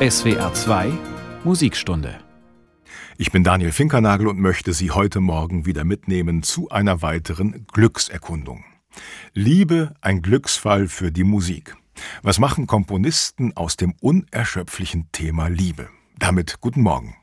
SWR 2 Musikstunde. Ich bin Daniel Finkernagel und möchte Sie heute Morgen wieder mitnehmen zu einer weiteren Glückserkundung. Liebe ein Glücksfall für die Musik. Was machen Komponisten aus dem unerschöpflichen Thema Liebe? Damit guten Morgen.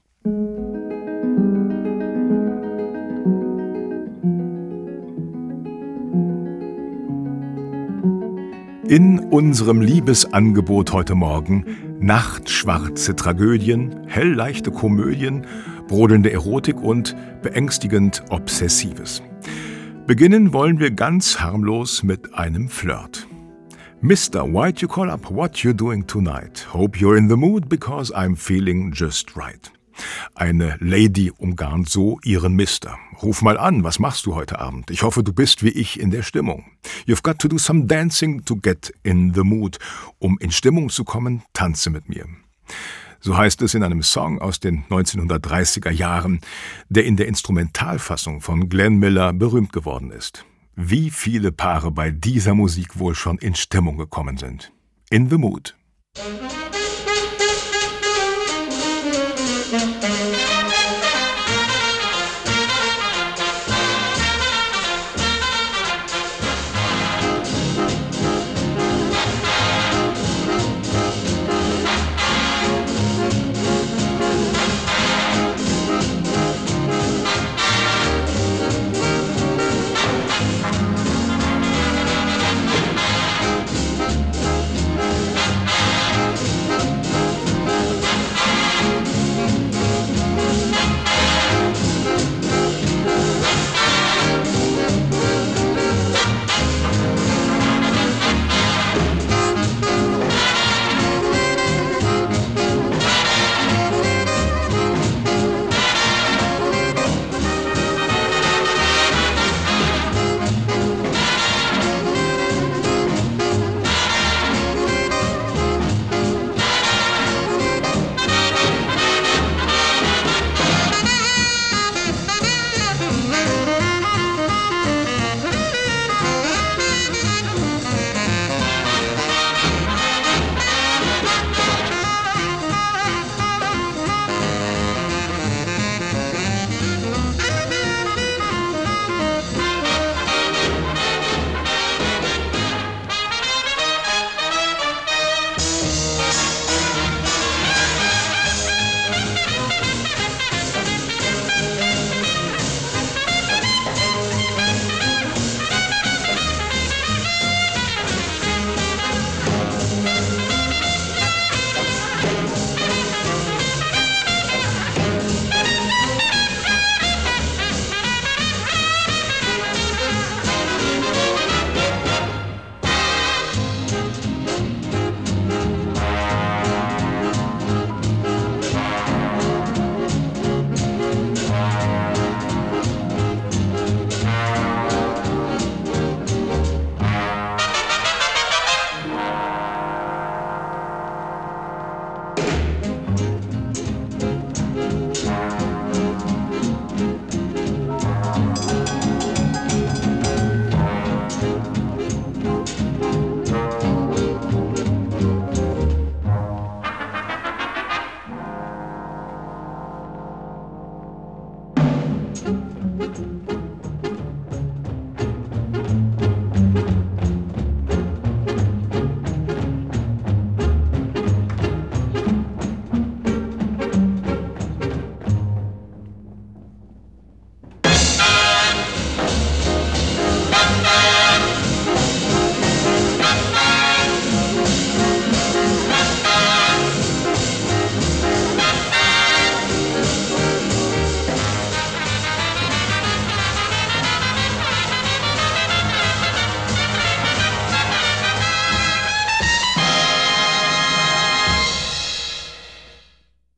In unserem Liebesangebot heute Morgen nachtschwarze Tragödien, hellleichte Komödien, brodelnde Erotik und beängstigend Obsessives. Beginnen wollen wir ganz harmlos mit einem Flirt. Mister, why'd you call up? What you doing tonight? Hope you're in the mood because I'm feeling just right. Eine Lady umgarnt so ihren Mister. Ruf mal an, was machst du heute Abend? Ich hoffe, du bist wie ich in der Stimmung. You've got to do some dancing to get in the mood. Um in Stimmung zu kommen, tanze mit mir. So heißt es in einem Song aus den 1930er Jahren, der in der Instrumentalfassung von Glenn Miller berühmt geworden ist. Wie viele Paare bei dieser Musik wohl schon in Stimmung gekommen sind. In the Mood.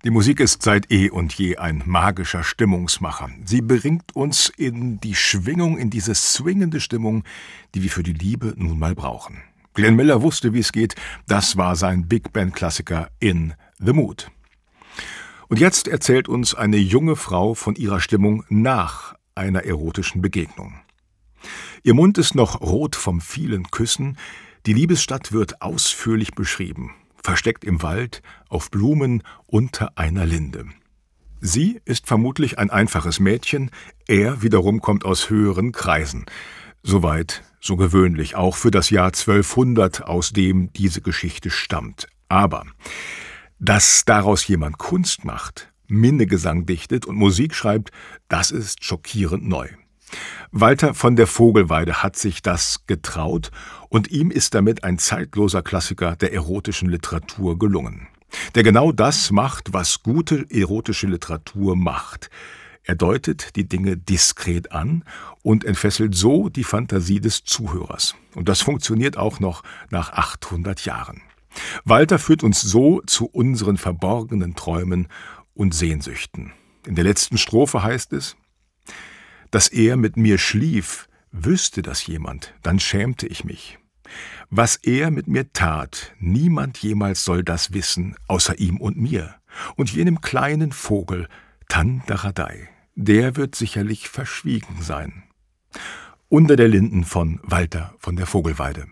Die Musik ist seit eh und je ein magischer Stimmungsmacher. Sie bringt uns in die Schwingung, in diese swingende Stimmung, die wir für die Liebe nun mal brauchen. Glenn Miller wusste, wie es geht. Das war sein Big Band Klassiker In the Mood. Und jetzt erzählt uns eine junge Frau von ihrer Stimmung nach einer erotischen Begegnung. Ihr Mund ist noch rot vom vielen Küssen. Die Liebesstadt wird ausführlich beschrieben. Versteckt im Wald auf Blumen unter einer Linde. Sie ist vermutlich ein einfaches Mädchen, er wiederum kommt aus höheren Kreisen. Soweit, so gewöhnlich, auch für das Jahr 1200, aus dem diese Geschichte stammt. Aber, dass daraus jemand Kunst macht, Minnegesang dichtet und Musik schreibt, das ist schockierend neu. Walter von der Vogelweide hat sich das getraut und ihm ist damit ein zeitloser Klassiker der erotischen Literatur gelungen. Der genau das macht, was gute erotische Literatur macht. Er deutet die Dinge diskret an und entfesselt so die Fantasie des Zuhörers. Und das funktioniert auch noch nach 800 Jahren. Walter führt uns so zu unseren verborgenen Träumen und Sehnsüchten. In der letzten Strophe heißt es, dass er mit mir schlief, wüsste das jemand, dann schämte ich mich. Was er mit mir tat, niemand jemals soll das wissen, außer ihm und mir, und jenem kleinen Vogel, Tandaradei, der wird sicherlich verschwiegen sein. Unter der Linden von Walter von der Vogelweide.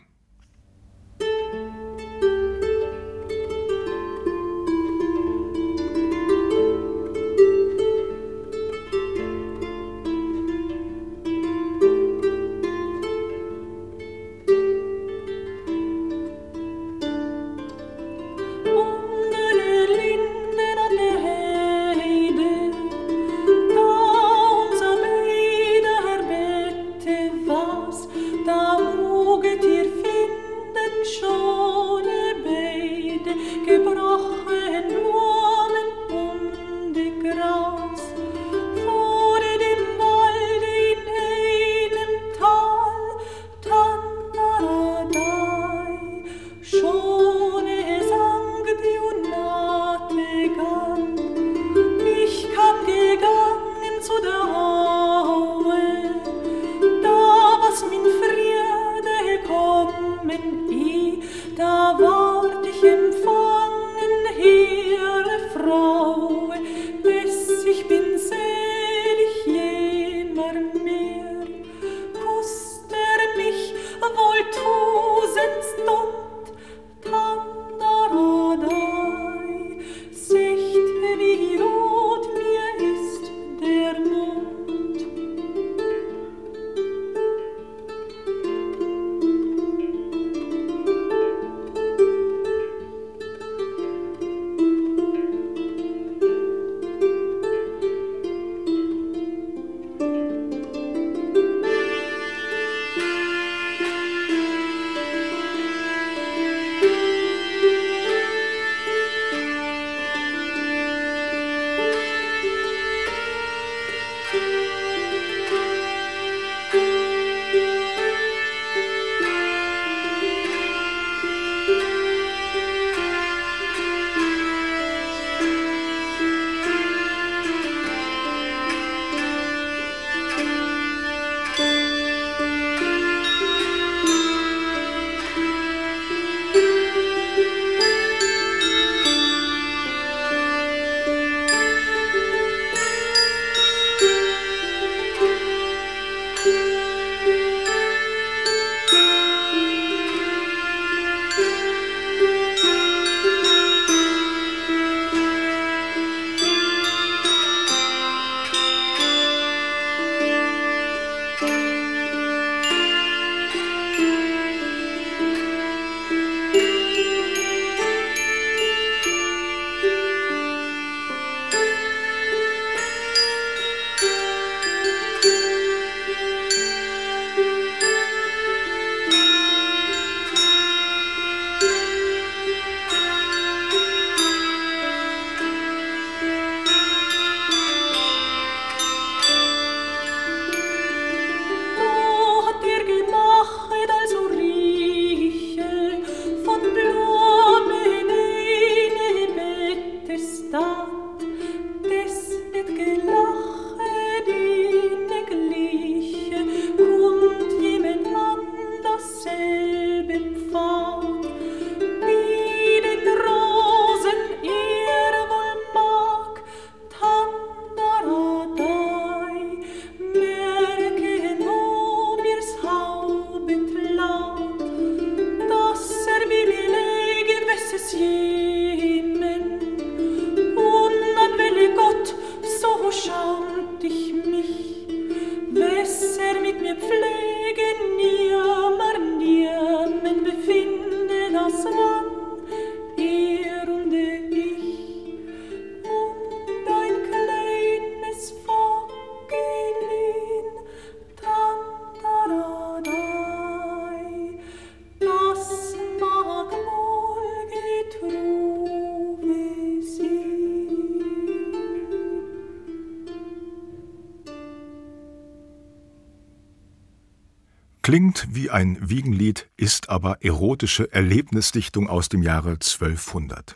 Klingt wie ein Wiegenlied, ist aber erotische Erlebnisdichtung aus dem Jahre 1200.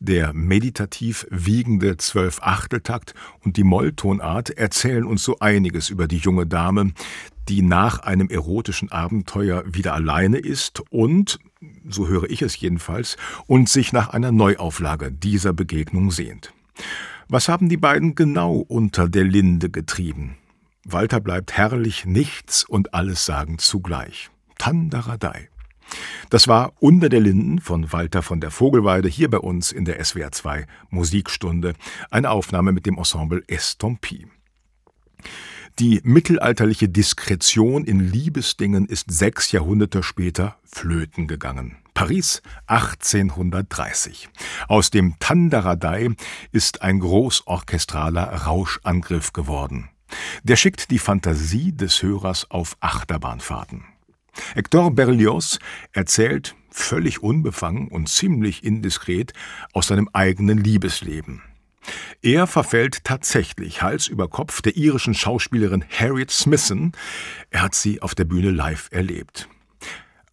Der meditativ wiegende Zwölfachteltakt und die Molltonart erzählen uns so einiges über die junge Dame, die nach einem erotischen Abenteuer wieder alleine ist und, so höre ich es jedenfalls, und sich nach einer Neuauflage dieser Begegnung sehnt. Was haben die beiden genau unter der Linde getrieben? Walter bleibt herrlich nichts und alles sagen zugleich. Tandaradei. Das war Unter der Linden von Walter von der Vogelweide hier bei uns in der SWR 2 Musikstunde, eine Aufnahme mit dem Ensemble Estampie. Die mittelalterliche Diskretion in Liebesdingen ist sechs Jahrhunderte später flöten gegangen. Paris 1830. Aus dem Tandaradei ist ein großorchestraler Rauschangriff geworden. Der schickt die Fantasie des Hörers auf Achterbahnfahrten. Hector Berlioz erzählt, völlig unbefangen und ziemlich indiskret, aus seinem eigenen Liebesleben. Er verfällt tatsächlich Hals über Kopf der irischen Schauspielerin Harriet Smithson. Er hat sie auf der Bühne live erlebt.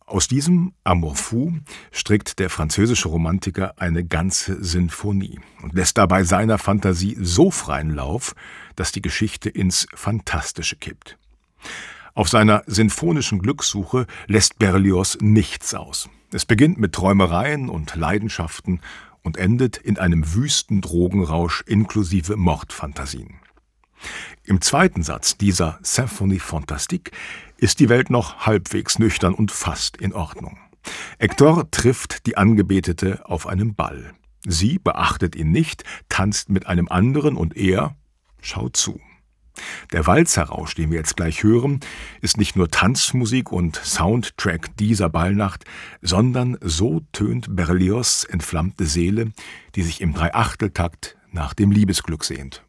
Aus diesem Amour fou strickt der französische Romantiker eine ganze Sinfonie und lässt dabei seiner Fantasie so freien Lauf, dass die Geschichte ins Fantastische kippt. Auf seiner sinfonischen Glückssuche lässt Berlioz nichts aus. Es beginnt mit Träumereien und Leidenschaften und endet in einem wüsten Drogenrausch inklusive Mordfantasien. Im zweiten Satz dieser Symphonie Fantastique ist die Welt noch halbwegs nüchtern und fast in Ordnung. Hector trifft die Angebetete auf einem Ball. Sie beachtet ihn nicht, tanzt mit einem anderen und er schaut zu. Der Walzerrausch, den wir jetzt gleich hören, ist nicht nur Tanzmusik und Soundtrack dieser Ballnacht, sondern so tönt Berlioz' entflammte Seele, die sich im Dreiachteltakt nach dem Liebesglück sehnt.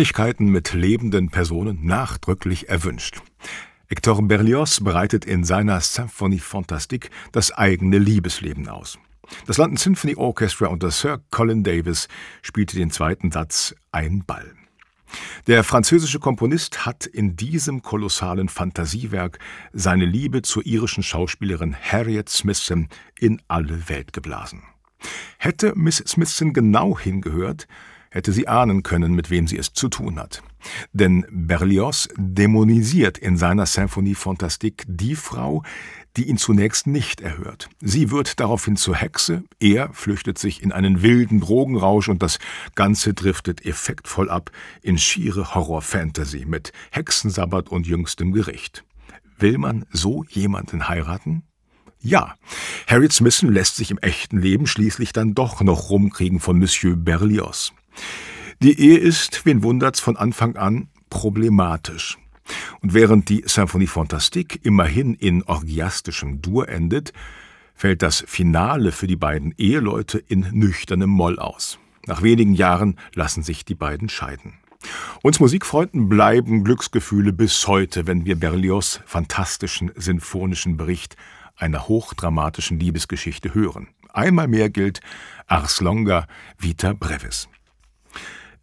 Ähnlichkeiten mit lebenden Personen nachdrücklich erwünscht. Hector Berlioz bereitet in seiner Symphonie Fantastique das eigene Liebesleben aus. Das London Symphony Orchestra unter Sir Colin Davis spielte den zweiten Satz Ein Ball. Der französische Komponist hat in diesem kolossalen Fantasiewerk seine Liebe zur irischen Schauspielerin Harriet Smithson in alle Welt geblasen. Hätte Miss Smithson genau hingehört, hätte sie ahnen können, mit wem sie es zu tun hat. Denn Berlioz dämonisiert in seiner Symphonie Fantastique die Frau, die ihn zunächst nicht erhört. Sie wird daraufhin zur Hexe, er flüchtet sich in einen wilden Drogenrausch und das Ganze driftet effektvoll ab in schiere Horror-Fantasy mit Hexensabbat und jüngstem Gericht. Will man so jemanden heiraten? Ja, Harriet Smithson lässt sich im echten Leben schließlich dann doch noch rumkriegen von Monsieur Berlioz. Die Ehe ist, wen wundert's, von Anfang an problematisch. Und während die Symphonie Fantastique immerhin in orgiastischem Dur endet, fällt das Finale für die beiden Eheleute in nüchternem Moll aus. Nach wenigen Jahren lassen sich die beiden scheiden. Uns Musikfreunden bleiben Glücksgefühle bis heute, wenn wir Berlioz' fantastischen sinfonischen Bericht einer hochdramatischen Liebesgeschichte hören. Einmal mehr gilt Ars longa vita brevis.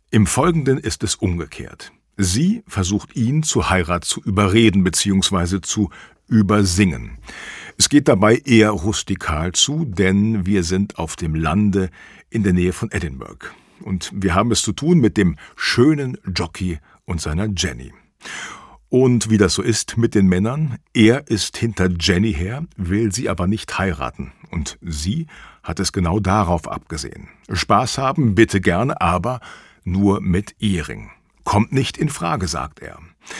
Im Folgenden ist es umgekehrt. Sie versucht ihn zur Heirat zu überreden bzw. zu übersingen. Es geht dabei eher rustikal zu, denn wir sind auf dem Lande in der Nähe von Edinburgh. Und wir haben es zu tun mit dem schönen Jockey und seiner Jenny. Und wie das so ist mit den Männern, er ist hinter Jenny her, will sie aber nicht heiraten. Und sie hat es genau darauf abgesehen. Spaß haben, bitte gerne, aber nur mit Ehring. Kommt nicht in Frage, sagt er.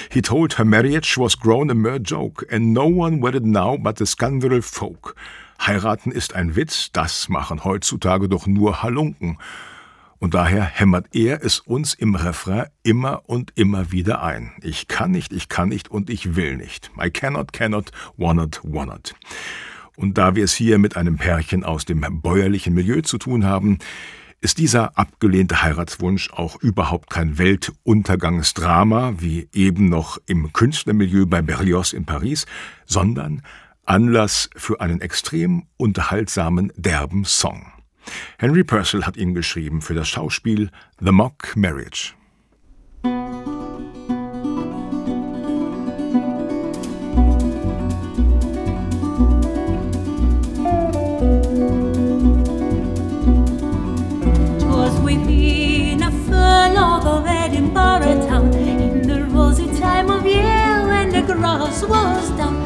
He told her marriage was grown a mere joke, and no one wedded now but the scandal folk. Heiraten ist ein Witz, das machen heutzutage doch nur Halunken. Und daher hämmert er es uns im Refrain immer und immer wieder ein. Ich kann nicht, ich kann nicht und ich will nicht. I cannot, cannot, wannot, wannot. Und da wir es hier mit einem Pärchen aus dem bäuerlichen Milieu zu tun haben, ist dieser abgelehnte Heiratswunsch auch überhaupt kein Weltuntergangsdrama, wie eben noch im Künstlermilieu bei Berlioz in Paris, sondern Anlass für einen extrem unterhaltsamen, derben Song. Henry Purcell hat ihn geschrieben für das Schauspiel The Mock Marriage. all of a town. And there was a time of year when the grass was down.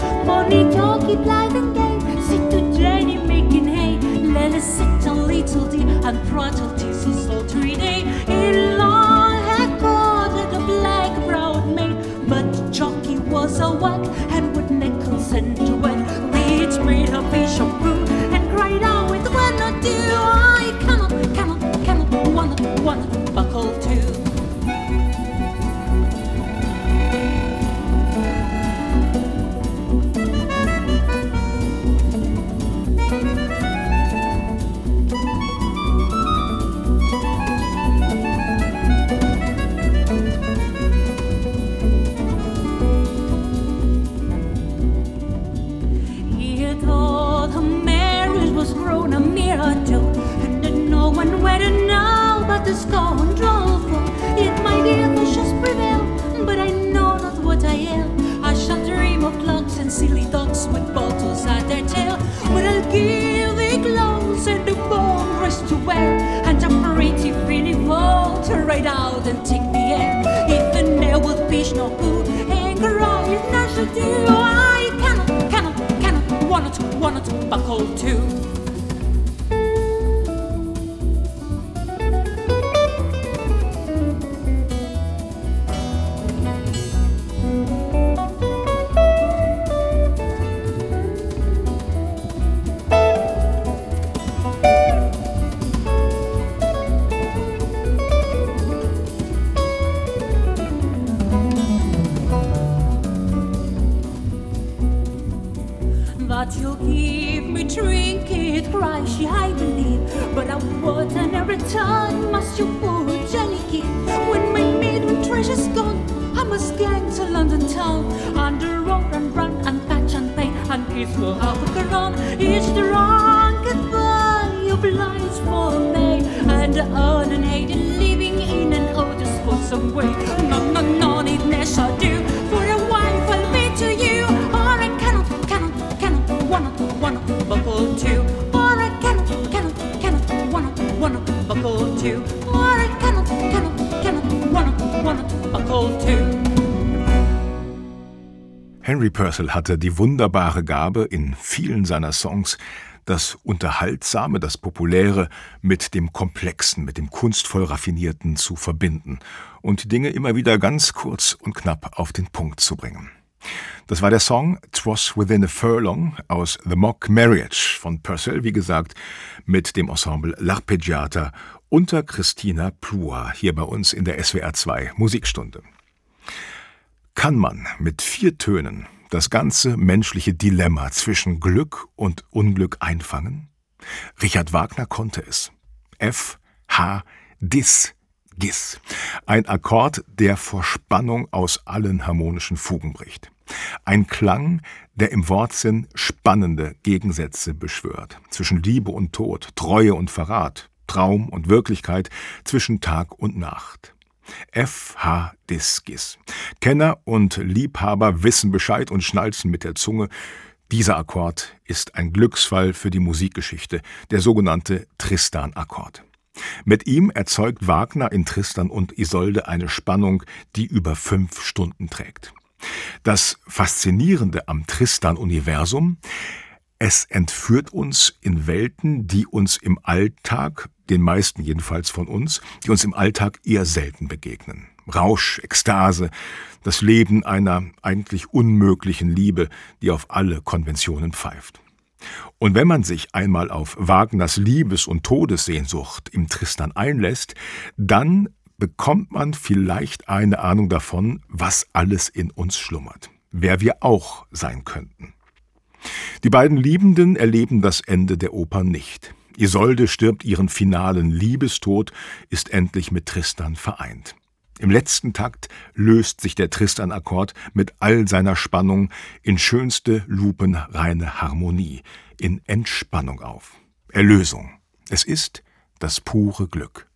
scorn doleful. Yet my dear wishes prevail, but I know not what I am. I shall dream of clocks and silly dogs with bottles at their tail. But I'll give the gloves and the bone rest to wear, and a pretty pretty ball to ride out and take. she I believe But I would and every time must you put Jenny give When my maiden treasure's gone I must gang to London town Under road and run and patch and pay And kiss will half a crown Each the wrong goodbye obliges for me And the unaided living in an old disposal way No, no, no, it never Purcell hatte die wunderbare Gabe, in vielen seiner Songs das Unterhaltsame, das Populäre mit dem Komplexen, mit dem kunstvoll Raffinierten zu verbinden und Dinge immer wieder ganz kurz und knapp auf den Punkt zu bringen. Das war der Song Twas Within a Furlong aus The Mock Marriage von Purcell, wie gesagt, mit dem Ensemble L'Arpeggiata unter Christina Plua hier bei uns in der SWR 2 Musikstunde. Kann man mit vier Tönen das ganze menschliche Dilemma zwischen Glück und Unglück einfangen? Richard Wagner konnte es. F, H, Dis, Gis. Ein Akkord, der vor Spannung aus allen harmonischen Fugen bricht. Ein Klang, der im Wortsinn spannende Gegensätze beschwört. Zwischen Liebe und Tod, Treue und Verrat, Traum und Wirklichkeit, zwischen Tag und Nacht. F.H. Diskis. Kenner und Liebhaber wissen Bescheid und schnalzen mit der Zunge. Dieser Akkord ist ein Glücksfall für die Musikgeschichte, der sogenannte Tristan-Akkord. Mit ihm erzeugt Wagner in Tristan und Isolde eine Spannung, die über fünf Stunden trägt. Das Faszinierende am Tristan-Universum, es entführt uns in Welten, die uns im Alltag den meisten jedenfalls von uns, die uns im Alltag eher selten begegnen. Rausch, Ekstase, das Leben einer eigentlich unmöglichen Liebe, die auf alle Konventionen pfeift. Und wenn man sich einmal auf Wagners Liebes- und Todessehnsucht im Tristan einlässt, dann bekommt man vielleicht eine Ahnung davon, was alles in uns schlummert, wer wir auch sein könnten. Die beiden Liebenden erleben das Ende der Oper nicht. Isolde stirbt ihren finalen Liebestod, ist endlich mit Tristan vereint. Im letzten Takt löst sich der Tristan-Akkord mit all seiner Spannung in schönste lupenreine Harmonie, in Entspannung auf. Erlösung. Es ist das pure Glück.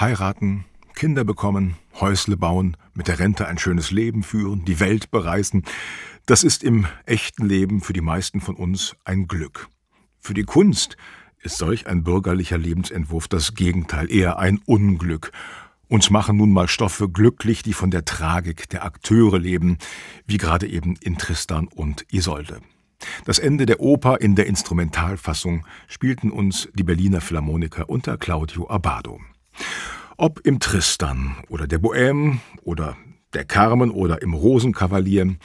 Heiraten, Kinder bekommen, Häusle bauen, mit der Rente ein schönes Leben führen, die Welt bereisen, das ist im echten Leben für die meisten von uns ein Glück. Für die Kunst ist solch ein bürgerlicher Lebensentwurf das Gegenteil, eher ein Unglück. Uns machen nun mal Stoffe glücklich, die von der Tragik der Akteure leben, wie gerade eben in Tristan und Isolde. Das Ende der Oper in der Instrumentalfassung spielten uns die Berliner Philharmoniker unter Claudio Abbado. Ob im Tristan oder der Bohème oder der Carmen oder im Rosenkavalier,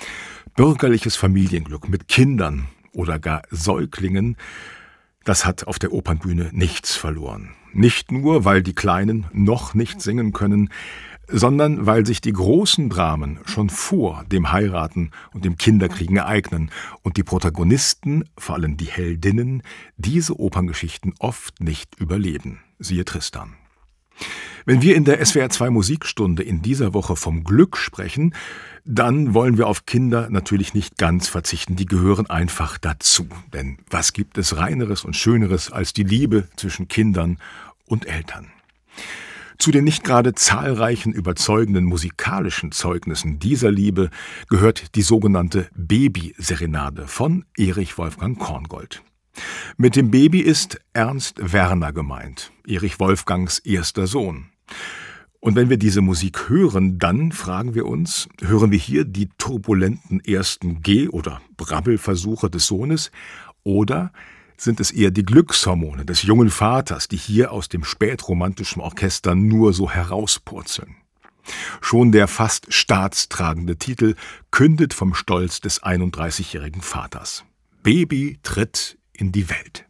bürgerliches Familienglück mit Kindern oder gar Säuglingen, das hat auf der Opernbühne nichts verloren. Nicht nur, weil die Kleinen noch nicht singen können, sondern weil sich die großen Dramen schon vor dem Heiraten und dem Kinderkriegen ereignen und die Protagonisten, vor allem die Heldinnen, diese Operngeschichten oft nicht überleben. Siehe Tristan. Wenn wir in der SWR 2 Musikstunde in dieser Woche vom Glück sprechen, dann wollen wir auf Kinder natürlich nicht ganz verzichten. Die gehören einfach dazu. Denn was gibt es reineres und schöneres als die Liebe zwischen Kindern und Eltern? Zu den nicht gerade zahlreichen überzeugenden musikalischen Zeugnissen dieser Liebe gehört die sogenannte Babyserenade von Erich Wolfgang Korngold. Mit dem Baby ist Ernst Werner gemeint, Erich Wolfgangs erster Sohn. Und wenn wir diese Musik hören, dann fragen wir uns, hören wir hier die turbulenten ersten Geh- oder Brabbelversuche des Sohnes oder sind es eher die Glückshormone des jungen Vaters, die hier aus dem spätromantischen Orchester nur so herauspurzeln. Schon der fast staatstragende Titel kündet vom Stolz des 31-jährigen Vaters. Baby tritt in die Welt.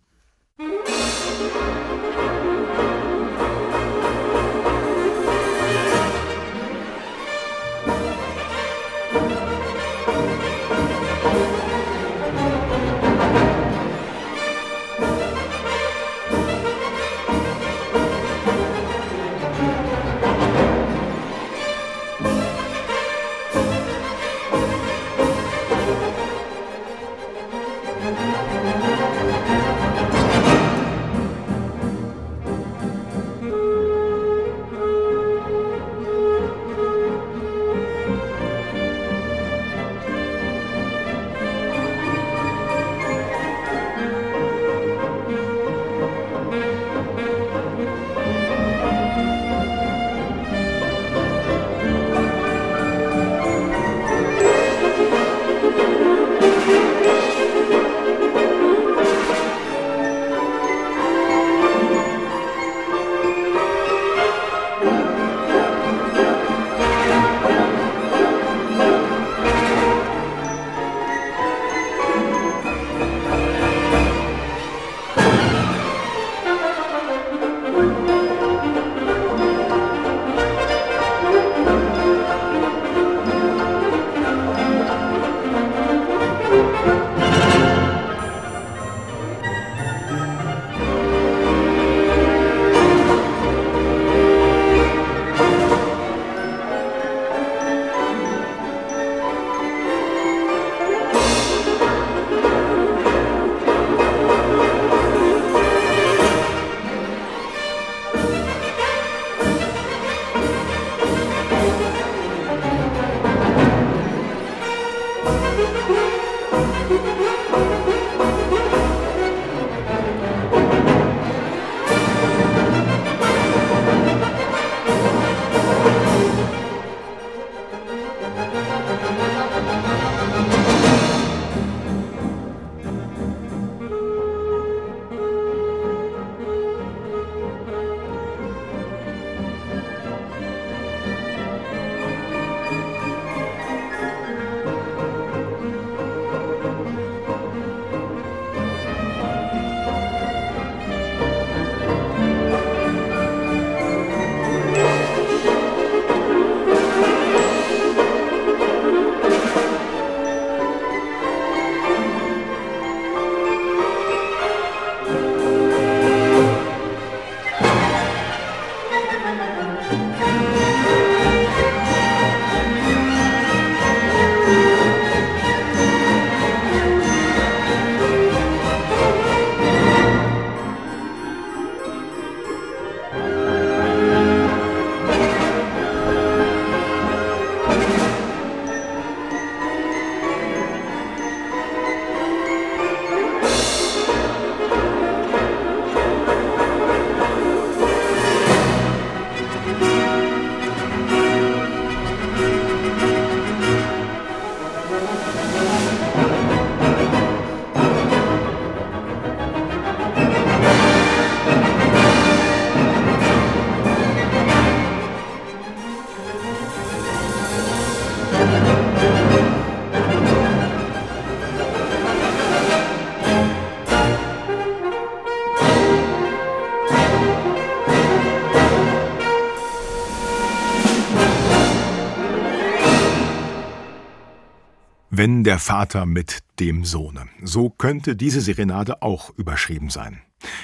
Wenn der Vater mit dem Sohne. So könnte diese Serenade auch überschrieben sein.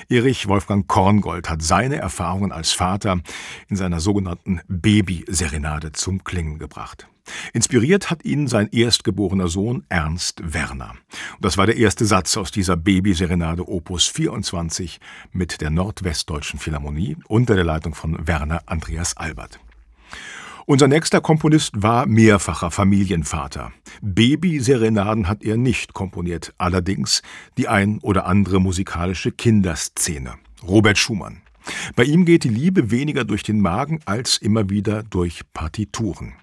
Erich Wolfgang Korngold hat seine Erfahrungen als Vater in seiner sogenannten Baby-Serenade zum Klingen gebracht. Inspiriert hat ihn sein erstgeborener Sohn Ernst Werner. Und das war der erste Satz aus dieser Baby-Serenade Opus 24 mit der Nordwestdeutschen Philharmonie unter der Leitung von Werner Andreas Albert. Unser nächster Komponist war mehrfacher Familienvater. Baby-Serenaden hat er nicht komponiert, allerdings die ein oder andere musikalische Kinderszene. Robert Schumann. Bei ihm geht die Liebe weniger durch den Magen als immer wieder durch Partituren.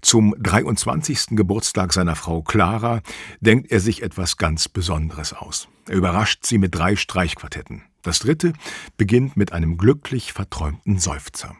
Zum 23. Geburtstag seiner Frau Clara denkt er sich etwas ganz Besonderes aus. Er überrascht sie mit drei Streichquartetten. Das dritte beginnt mit einem glücklich verträumten Seufzer.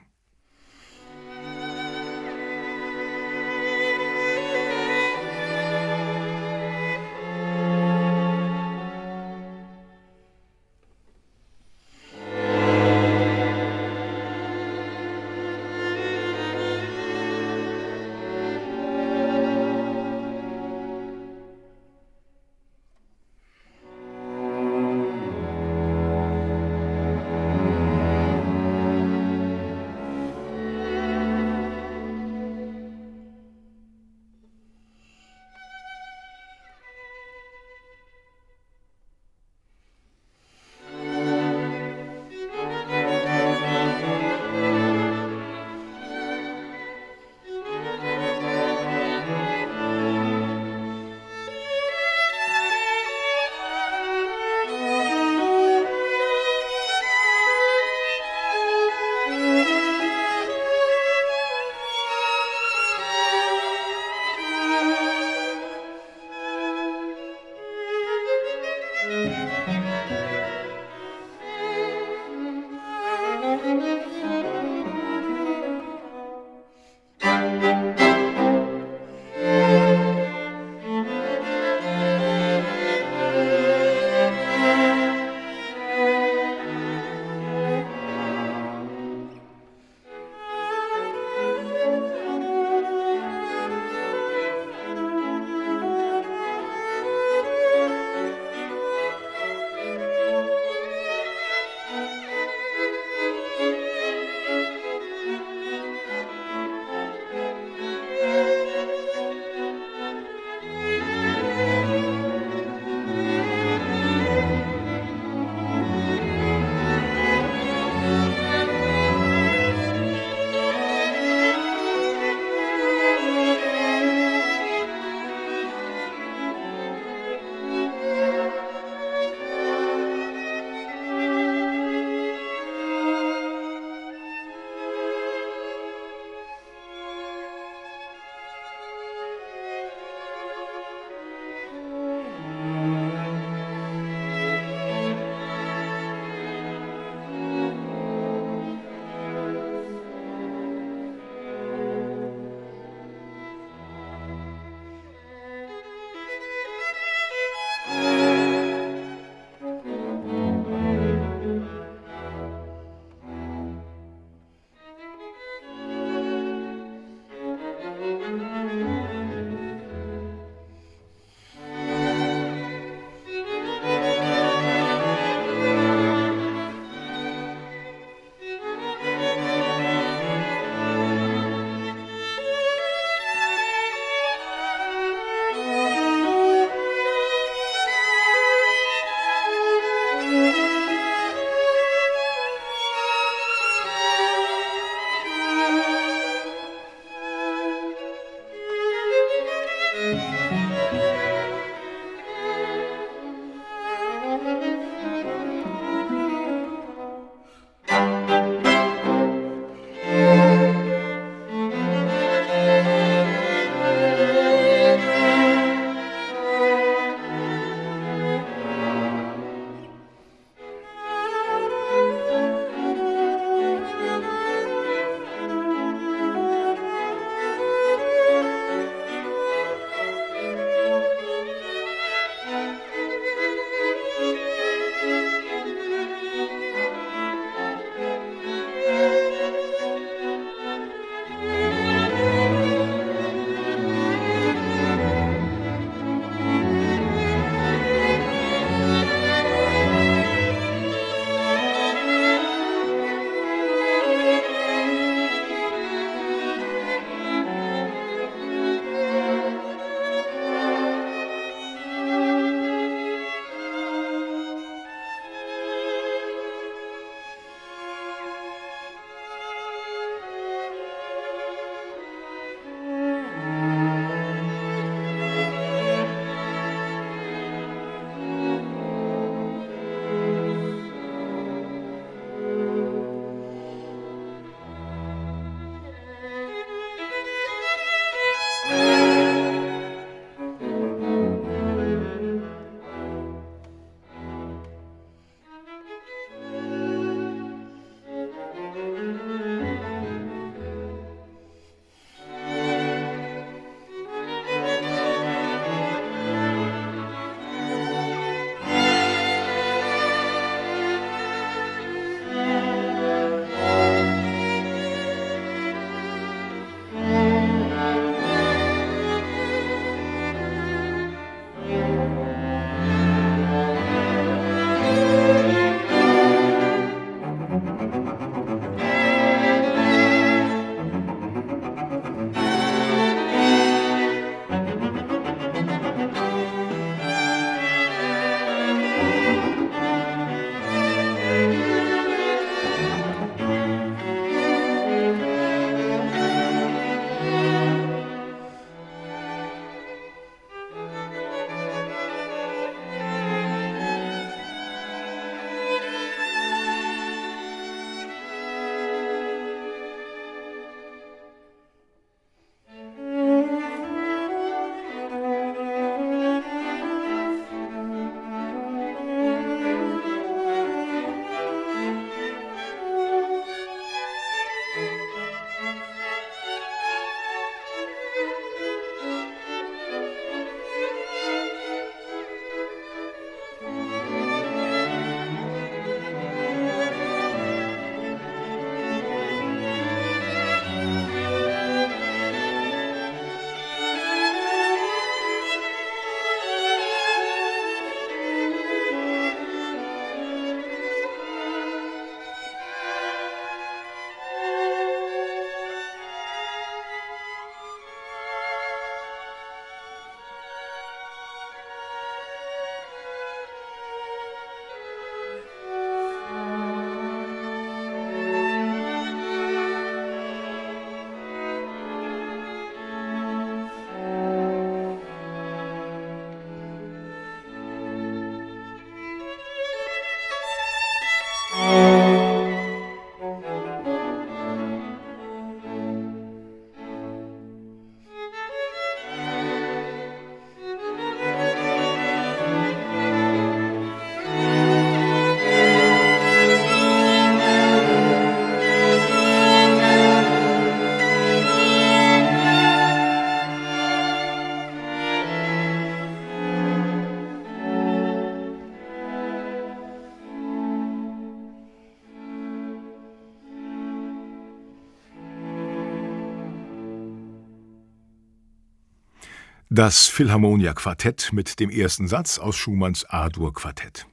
Das Philharmonia Quartett mit dem ersten Satz aus Schumanns A-Dur Quartett.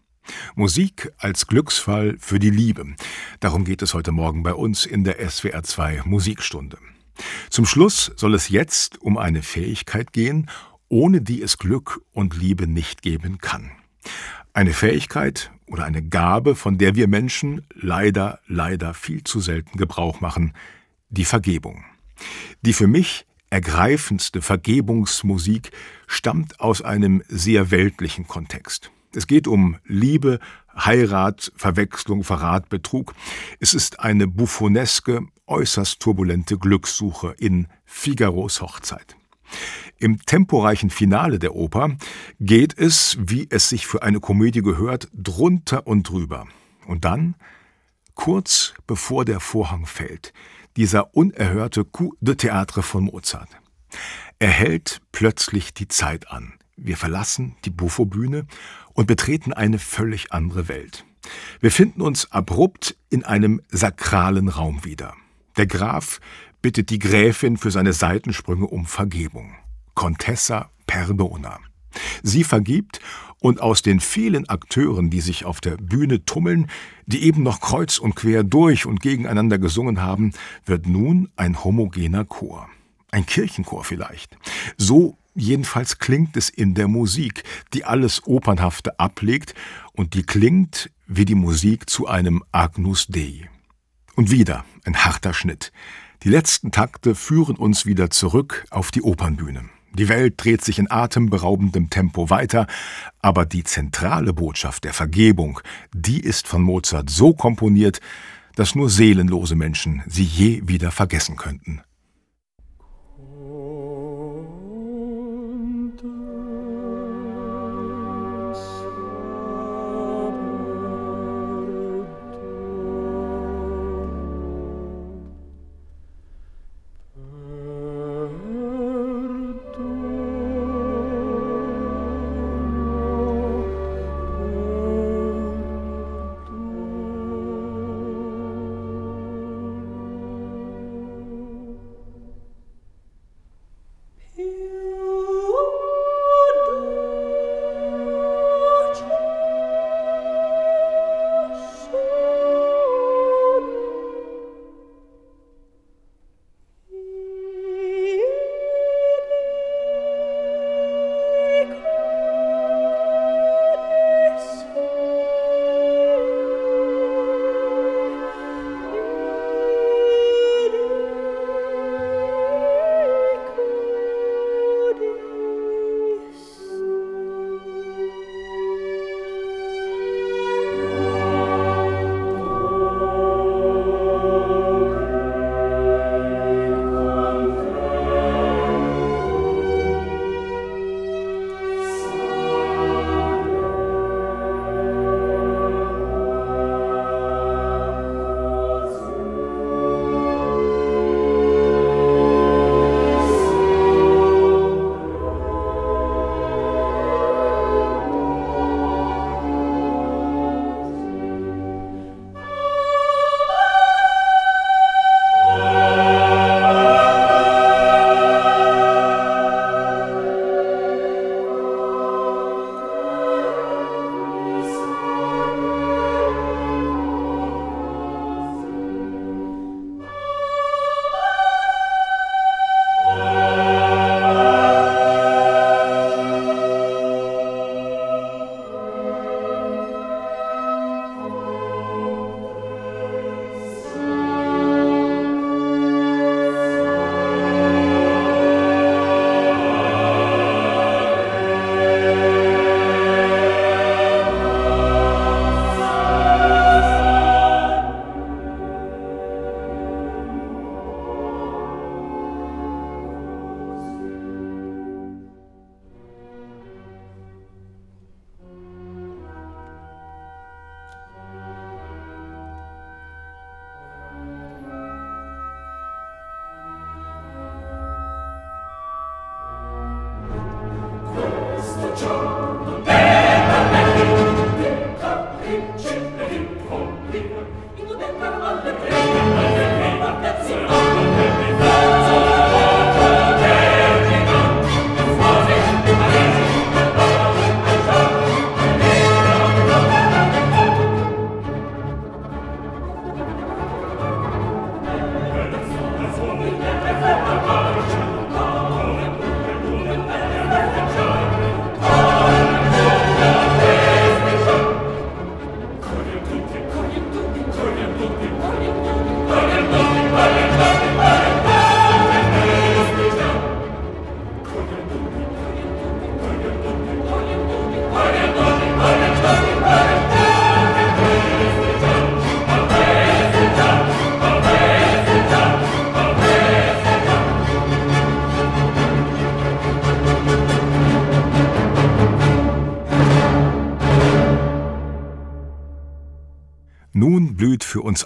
Musik als Glücksfall für die Liebe. Darum geht es heute Morgen bei uns in der SWR 2 Musikstunde. Zum Schluss soll es jetzt um eine Fähigkeit gehen, ohne die es Glück und Liebe nicht geben kann. Eine Fähigkeit oder eine Gabe, von der wir Menschen leider, leider viel zu selten Gebrauch machen, die Vergebung. Die für mich ergreifendste Vergebungsmusik stammt aus einem sehr weltlichen Kontext. Es geht um Liebe, Heirat, Verwechslung, Verrat, Betrug. Es ist eine buffoneske, äußerst turbulente Glückssuche in Figaros Hochzeit. Im temporeichen Finale der Oper geht es, wie es sich für eine Komödie gehört, drunter und drüber. Und dann, kurz bevor der Vorhang fällt, dieser unerhörte Coup de Théâtre von Mozart. Er hält plötzlich die Zeit an. Wir verlassen die Buffo-Bühne und betreten eine völlig andere Welt. Wir finden uns abrupt in einem sakralen Raum wieder. Der Graf bittet die Gräfin für seine Seitensprünge um Vergebung. Contessa Perdona. Sie vergibt und aus den vielen Akteuren, die sich auf der Bühne tummeln, die eben noch kreuz und quer durch und gegeneinander gesungen haben, wird nun ein homogener Chor. Ein Kirchenchor vielleicht. So jedenfalls klingt es in der Musik, die alles Opernhafte ablegt und die klingt wie die Musik zu einem Agnus Dei. Und wieder ein harter Schnitt. Die letzten Takte führen uns wieder zurück auf die Opernbühne. Die Welt dreht sich in atemberaubendem Tempo weiter, aber die zentrale Botschaft der Vergebung, die ist von Mozart so komponiert, dass nur seelenlose Menschen sie je wieder vergessen könnten.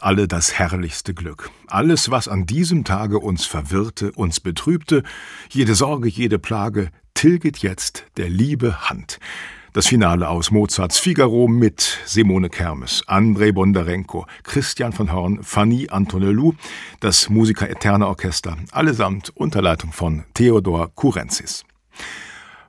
Alle das herrlichste Glück. Alles, was an diesem Tage uns verwirrte, uns betrübte, jede Sorge, jede Plage, tilget jetzt der Liebe Hand. Das Finale aus Mozarts Figaro mit Simone Kermes, Andrei Bondarenko, Christian von Horn, Fanny Antonelou, das Musiker Eterna Orchester, allesamt unter Leitung von Theodor Kurenzis.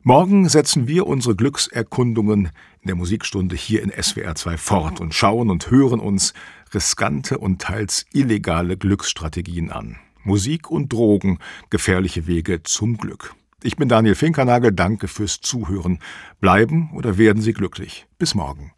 Morgen setzen wir unsere Glückserkundungen in der Musikstunde hier in SWR 2 fort und schauen und hören uns riskante und teils illegale Glücksstrategien an. Musik und Drogen, gefährliche Wege zum Glück. Ich bin Daniel Finkernagel, danke fürs Zuhören. Bleiben oder werden Sie glücklich. Bis morgen.